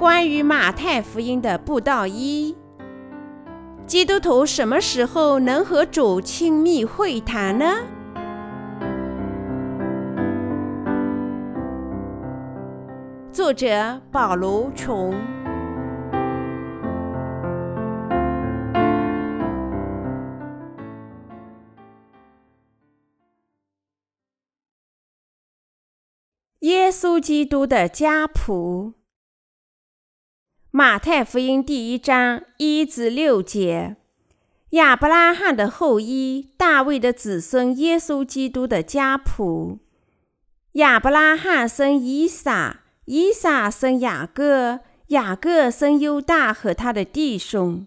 关于马太福音的布道一：基督徒什么时候能和主亲密会谈呢？作者保罗·琼。耶稣基督的家谱，马太福音第一章一至六节，亚伯拉罕的后裔，大卫的子孙，耶稣基督的家谱。亚伯拉罕生以撒，以撒生雅各，雅各生犹大和他的弟兄。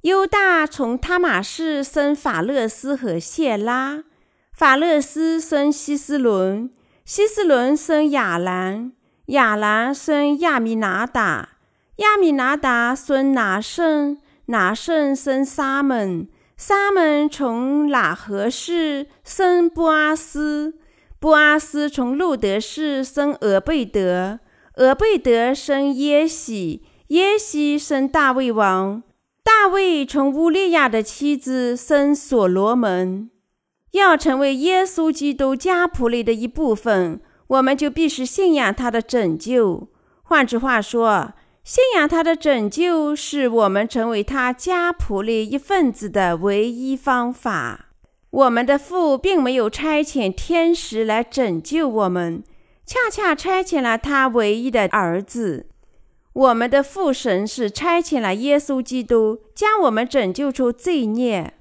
犹大从他玛氏生法勒斯和谢拉，法勒斯生希斯伦。希斯伦生亚兰，亚兰生亚米拿达，亚米拿达孙拿圣，拿圣生沙门，沙门从喇合氏生波阿斯，波阿斯从路得氏生俄贝德，俄贝德生耶西，耶西生大卫王，大卫从乌利亚的妻子生所罗门。要成为耶稣基督家谱里的一部分，我们就必须信仰他的拯救。换句话说，信仰他的拯救是我们成为他家谱里一份子的唯一方法。我们的父并没有差遣天使来拯救我们，恰恰差遣了他唯一的儿子。我们的父神是差遣了耶稣基督，将我们拯救出罪孽。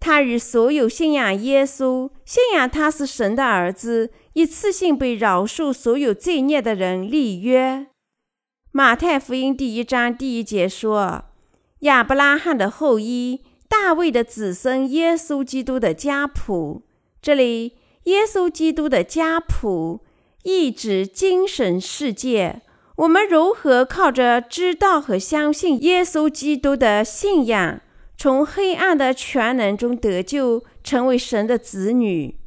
他与所有信仰耶稣、信仰他是神的儿子、一次性被饶恕所有罪孽的人立约。马太福音第一章第一节说：“亚伯拉罕的后裔，大卫的子孙，耶稣基督的家谱。”这里“耶稣基督的家谱”意指精神世界。我们如何靠着知道和相信耶稣基督的信仰，从黑暗的权能中得救，成为神的子女。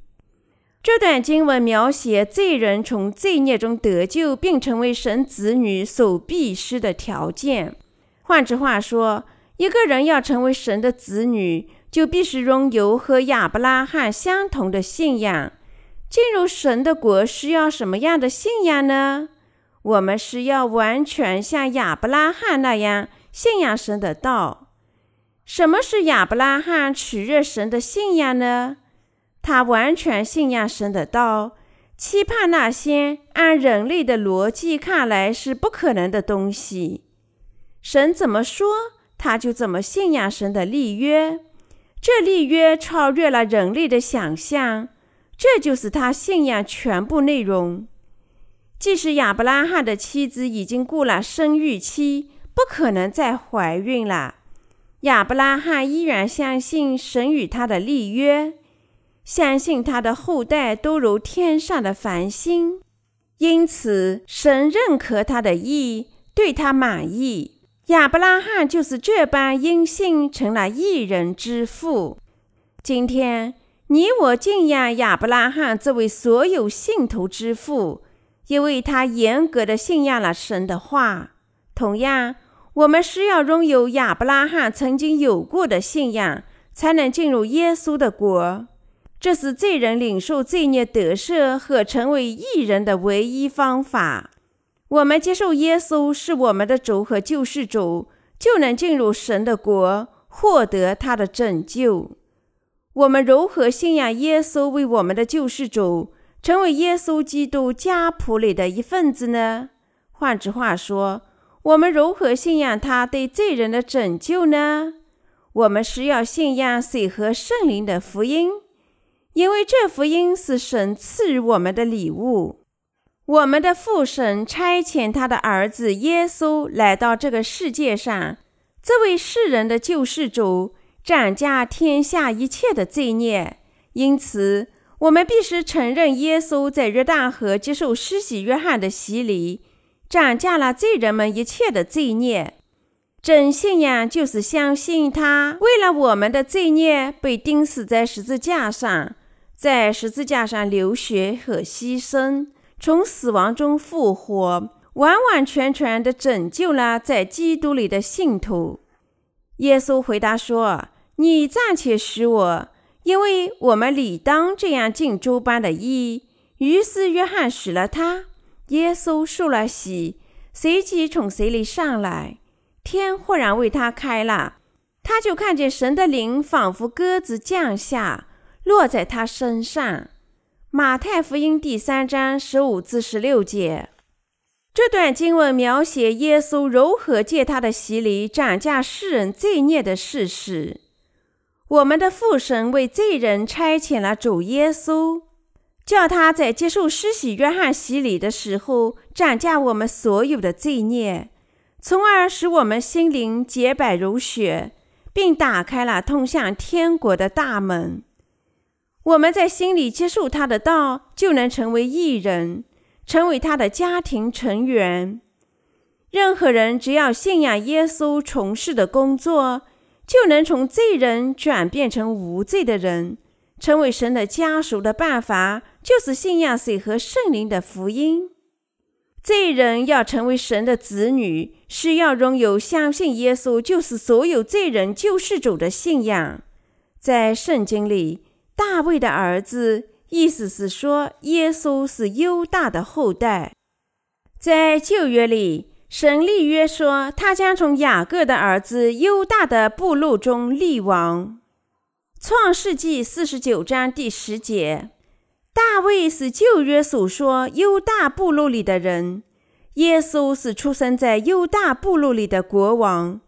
这段经文描写罪人从罪孽中得救，并成为神子女所必须的条件。换句话说，一个人要成为神的子女，就必须拥有和亚伯拉罕相同的信仰。进入神的国需要什么样的信仰呢？我们是要完全像亚伯拉罕那样信仰神的道。什么是亚伯拉罕取悦神的信仰呢？他完全信仰神的道，期盼那些按人类的逻辑看来是不可能的东西。神怎么说，他就怎么信仰神的立约。这立约超越了人类的想象，这就是他信仰全部内容。即使亚伯拉罕的妻子已经过了生育期，不可能再怀孕了。亚伯拉罕依然相信神与他的立约，相信他的后代都如天上的繁星，因此神认可他的意，对他满意。亚伯拉罕就是这般因信成了义人之父。今天你我敬仰亚伯拉罕这位所有信徒之父，因为他严格的信仰了神的话。同样。我们需要拥有亚伯拉罕曾经有过的信仰，才能进入耶稣的国。这是罪人领受罪孽得赦和成为义人的唯一方法。我们接受耶稣是我们的主和救世主，就能进入神的国，获得他的拯救。我们如何信仰耶稣为我们的救世主，成为耶稣基督家谱里的一份子呢？换句话说，我们如何信仰他对罪人的拯救呢？我们需要信仰水和圣灵的福音，因为这福音是神赐予我们的礼物。我们的父神差遣他的儿子耶稣来到这个世界上，这位世人的救世主，斩价天下一切的罪孽。因此，我们必须承认耶稣在约旦河接受施洗约翰的洗礼。斩价了罪人们一切的罪孽，真信仰就是相信他为了我们的罪孽被钉死在十字架上，在十字架上流血和牺牲，从死亡中复活，完完全全地拯救了在基督里的信徒。耶稣回答说：“你暂且许我，因为我们理当这样敬周般的义。”于是约翰许了他。耶稣受了洗，随即从水里上来，天忽然为他开了，他就看见神的灵仿佛鸽子降下，落在他身上。马太福音第三章十五至十六节。这段经文描写耶稣如何借他的洗礼涨价世人罪孽的事实。我们的父神为罪人差遣了主耶稣，叫他在接受施洗约翰洗礼的时候涨价我们所有的罪孽，从而使我们心灵洁白如雪，并打开了通向天国的大门。我们在心里接受他的道，就能成为义人。成为他的家庭成员。任何人只要信仰耶稣从事的工作，就能从罪人转变成无罪的人。成为神的家属的办法，就是信仰水和圣灵的福音。罪人要成为神的子女，是要拥有相信耶稣就是所有罪人救世主的信仰。在圣经里，大卫的儿子。意思是说，耶稣是犹大的后代。在旧约里，神立约说，他将从雅各的儿子犹大的部落中立王。创世纪四十九章第十节，大卫是旧约所说犹大部落里的人，耶稣是出生在犹大部落里的国王。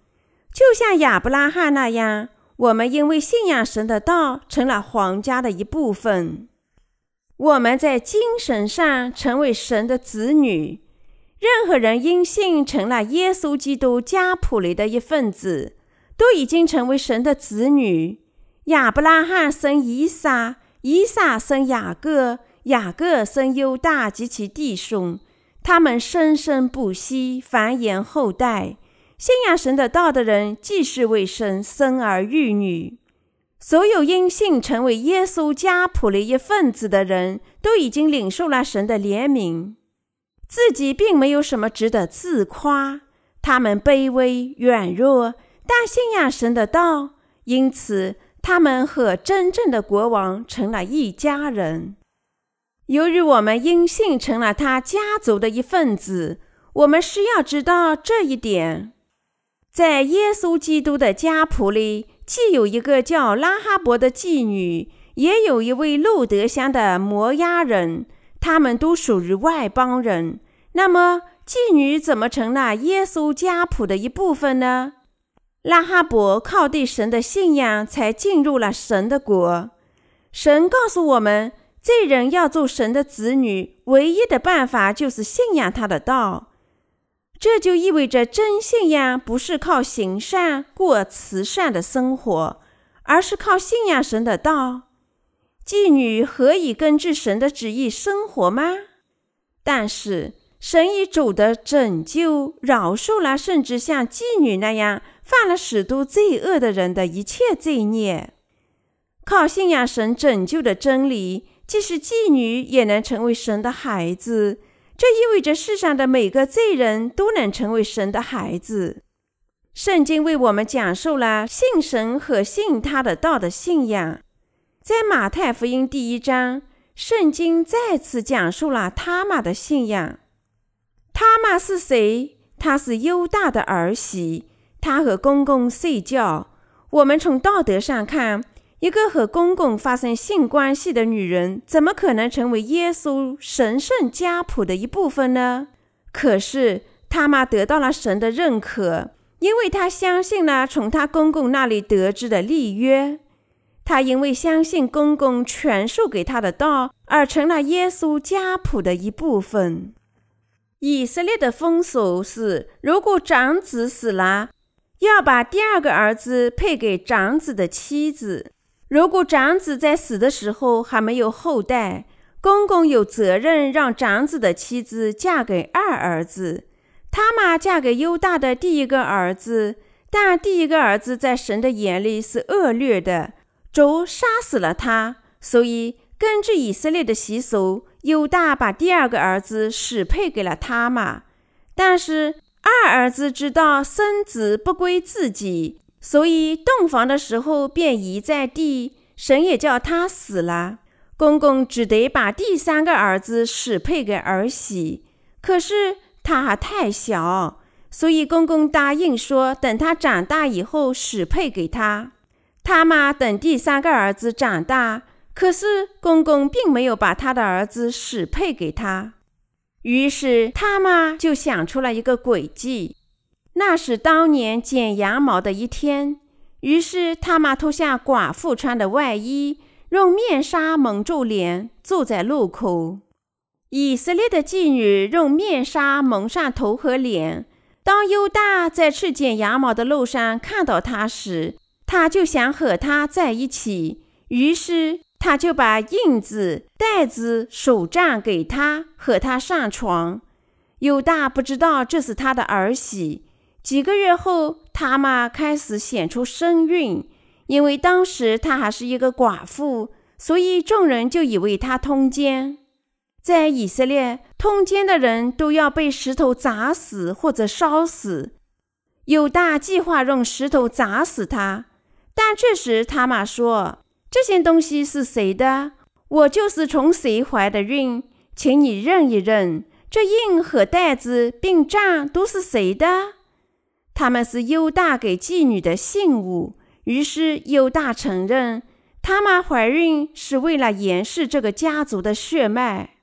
就像亚伯拉罕那样，我们因为信仰神的道，成了皇家的一部分。我们在精神上成为神的子女。任何人因信成了耶稣基督家谱里的一份子，都已经成为神的子女。亚伯拉罕生以撒，以撒生雅各，雅各生犹大及其弟兄。他们生生不息，繁衍后代。信仰神的道的人，继世为生，生儿育女。所有因信成为耶稣家谱的一份子的人，都已经领受了神的怜悯，自己并没有什么值得自夸。他们卑微软弱，但信仰神的道，因此他们和真正的国王成了一家人。由于我们因信成了他家族的一份子，我们需要知道这一点，在耶稣基督的家谱里。既有一个叫拉哈伯的妓女，也有一位路德乡的摩押人，他们都属于外邦人。那么，妓女怎么成了耶稣家谱的一部分呢？拉哈伯靠对神的信仰才进入了神的国。神告诉我们，罪人要做神的子女，唯一的办法就是信仰他的道。这就意味着，真信仰不是靠行善过慈善的生活，而是靠信仰神的道。妓女何以根据神的旨意生活吗？但是神以主的拯救饶恕了甚至像妓女那样犯了许多罪恶的人的一切罪孽。靠信仰神拯救的真理，即使妓女也能成为神的孩子。这意味着世上的每个罪人都能成为神的孩子。圣经为我们讲述了信神和信他的道的信仰。在马太福音第一章，圣经再次讲述了他玛的信仰。他玛是谁？他是犹大的儿媳，他和公公睡觉。我们从道德上看。一个和公公发生性关系的女人，怎么可能成为耶稣神圣家谱的一部分呢？可是他妈得到了神的认可，因为她相信了从她公公那里得知的立约。她因为相信公公传授给她的道，而成了耶稣家谱的一部分。以色列的风俗是，如果长子死了，要把第二个儿子配给长子的妻子。如果长子在死的时候还没有后代，公公有责任让长子的妻子嫁给二儿子。他玛嫁给犹大的第一个儿子，但第一个儿子在神的眼里是恶劣的，主杀死了他。所以根据以色列的习俗，犹大把第二个儿子许配给了他玛。但是二儿子知道孙子不归自己，所以洞房的时候便遗在地，神也叫他死了。公公只得把第三个儿子许配给儿媳，可是他还太小，所以公公答应说，等他长大以后许配给他。他妈等第三个儿子长大，可是公公并没有把他的儿子许配给他。于是他妈就想出了一个诡计。那是当年剪羊毛的一天，于是他妈脱下寡妇穿的外衣，用面纱蒙住脸，坐在路口。以色列的妓女用面纱蒙上头和脸。当犹大在去剪羊毛的路上看到他时，他就想和他在一起，于是他就把印子、袋子、手杖给他，和他上床。犹大不知道这是他的儿媳。几个月后，他妈开始显出身孕，因为当时她还是一个寡妇，所以众人就以为她通奸。在以色列，通奸的人都要被石头砸死或者烧死。犹大计划用石头砸死他，但这时他妈说：“这些东西是谁的？我就是从谁怀的孕，请你认一认，这印和袋子并杖都是谁的？他们是犹大给妓女的信物。”于是犹大承认，他妈怀孕是为了延续这个家族的血脉。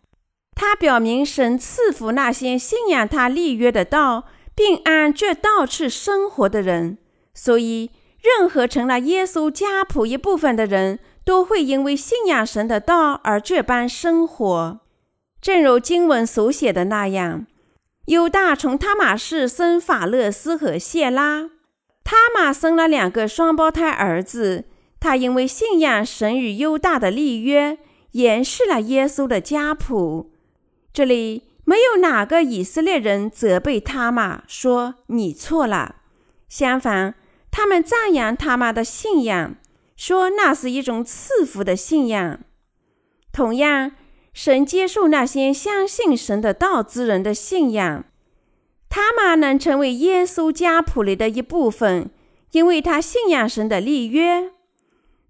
他表明神赐福那些信仰他立约的道，并按这道去生活的人。所以，任何成了耶稣家谱一部分的人，都会因为信仰神的道而这般生活。正如经文所写的那样，犹大从他玛氏生法勒斯和谢拉，他玛生了两个双胞胎儿子。他因为信仰神与犹大的立约，延续了耶稣的家谱。这里没有哪个以色列人责备他玛，说你错了。相反，他们赞扬他玛的信仰，说那是一种赐福的信仰。同样，神接受那些相信神的道之人的信仰。他玛能成为耶稣家谱里的一部分，因为他信仰神的立约。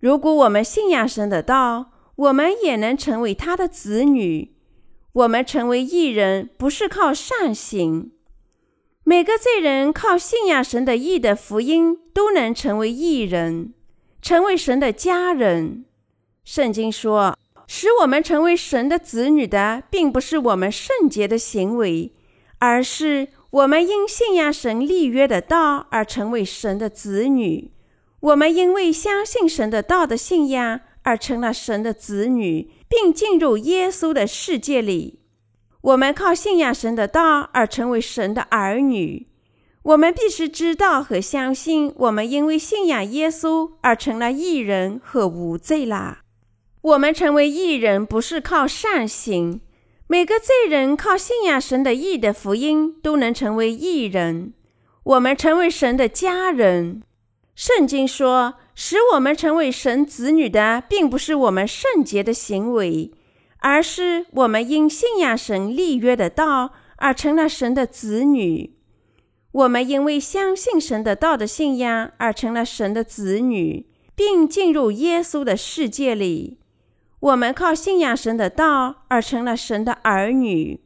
如果我们信仰神的道，我们也能成为他的子女。我们成为义人，不是靠善行。每个罪人靠信仰神的义的福音，都能成为义人，成为神的家人。圣经说，使我们成为神的子女的，并不是我们圣洁的行为，而是我们因信仰神立约的道而成为神的子女。我们因为相信神的道的信仰而成了神的子女。并进入耶稣的世界里，我们靠信仰神的道而成为神的儿女。我们必须知道和相信，我们因为信仰耶稣而成了义人和无罪啦。我们成为义人不是靠善行，每个罪人靠信仰神的义的福音都能成为义人。我们成为神的家人。圣经说。使我们成为神子女的，并不是我们圣洁的行为，而是我们因信仰神立约的道而成了神的子女。我们因为相信神的道的信仰而成了神的子女，并进入耶稣的世界里。我们靠信仰神的道而成了神的儿女。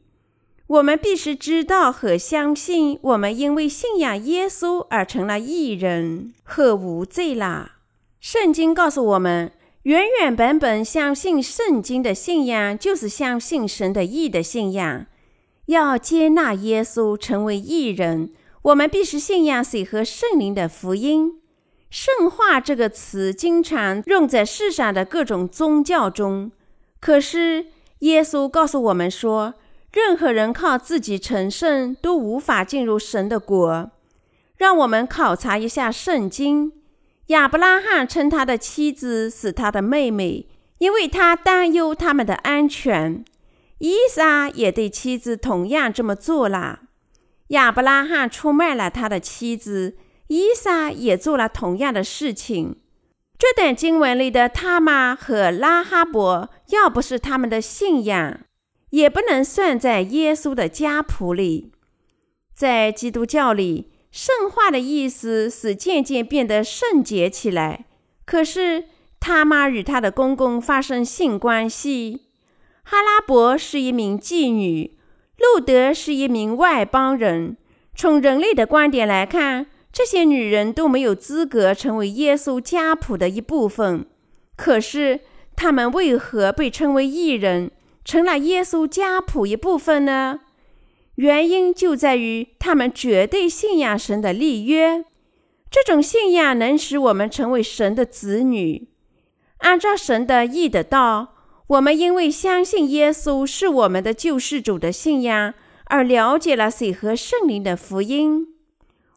我们必须知道和相信，我们因为信仰耶稣而成了义人和无罪啦。圣经告诉我们，原原本本相信圣经的信仰，就是相信神的义的信仰。要接纳耶稣成为义人，我们必须信仰水和圣灵的福音。圣化这个词经常用在世上的各种宗教中，可是耶稣告诉我们说，任何人靠自己成圣都无法进入神的国。让我们考察一下圣经。亚伯拉罕称他的妻子是他的妹妹，因为他担忧他们的安全。伊撒也对妻子同样这么做了。亚伯拉罕出卖了他的妻子，伊莎也做了同样的事情。这段经文里的他玛和拉哈伯，要不是他们的信仰，也不能算在耶稣的家谱里。在基督教里，圣化的意思是渐渐变得圣洁起来。可是，他妈与他的公公发生性关系。哈拉伯是一名妓女，路德是一名外邦人。从人类的观点来看，这些女人都没有资格成为耶稣家谱的一部分。可是，她们为何被称为义人，成了耶稣家谱一部分呢？原因就在于她们绝对信仰神的立约。这种信仰能使我们成为神的子女。按照神的意的道，我们因为相信耶稣是我们的救世主的信仰，而了解了水和圣灵的福音。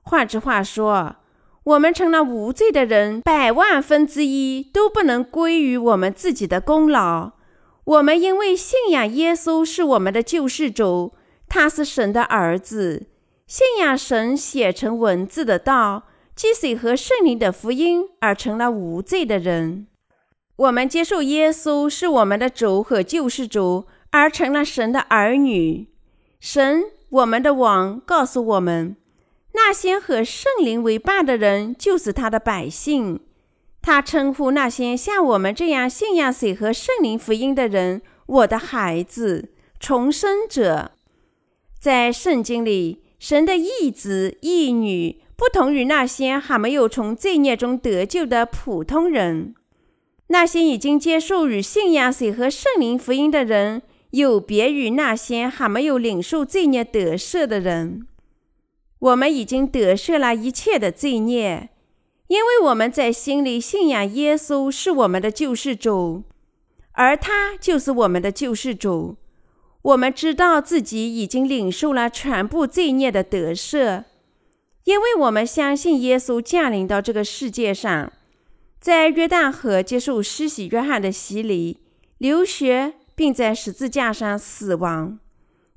换句话说，我们成了无罪的人，百万分之一都不能归于我们自己的功劳。我们因为信仰耶稣是我们的救世主，他是神的儿子，信仰神写成文字的道，即水和圣灵的福音，而成了无罪的人。我们接受耶稣是我们的主和救世主，而成了神的儿女。神，我们的王，告诉我们，那些和圣灵为伴的人，就是他的百姓。他称呼那些像我们这样信仰水和圣灵福音的人，我的孩子，重生者。在圣经里，神的义子、义女，不同于那些还没有从罪孽中得救的普通人。那些已经接受与信仰水和圣灵福音的人，有别于那些还没有领受罪孽得赦的人。我们已经得赦了一切的罪孽，因为我们在心里信仰耶稣是我们的救世主，而他就是我们的救世主。我们知道自己已经领受了全部罪孽的得赦，因为我们相信耶稣降临到这个世界上。在约旦河接受施洗约翰的洗礼、流血，并在十字架上死亡。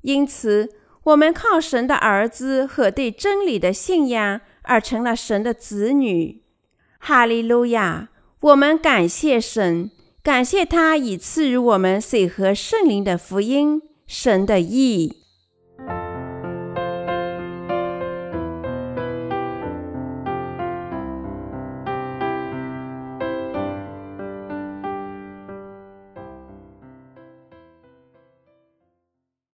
因此，我们靠神的儿子和对真理的信仰而成了神的子女。哈利路亚！我们感谢神，感谢他已赐予我们水和圣灵的福音，神的意。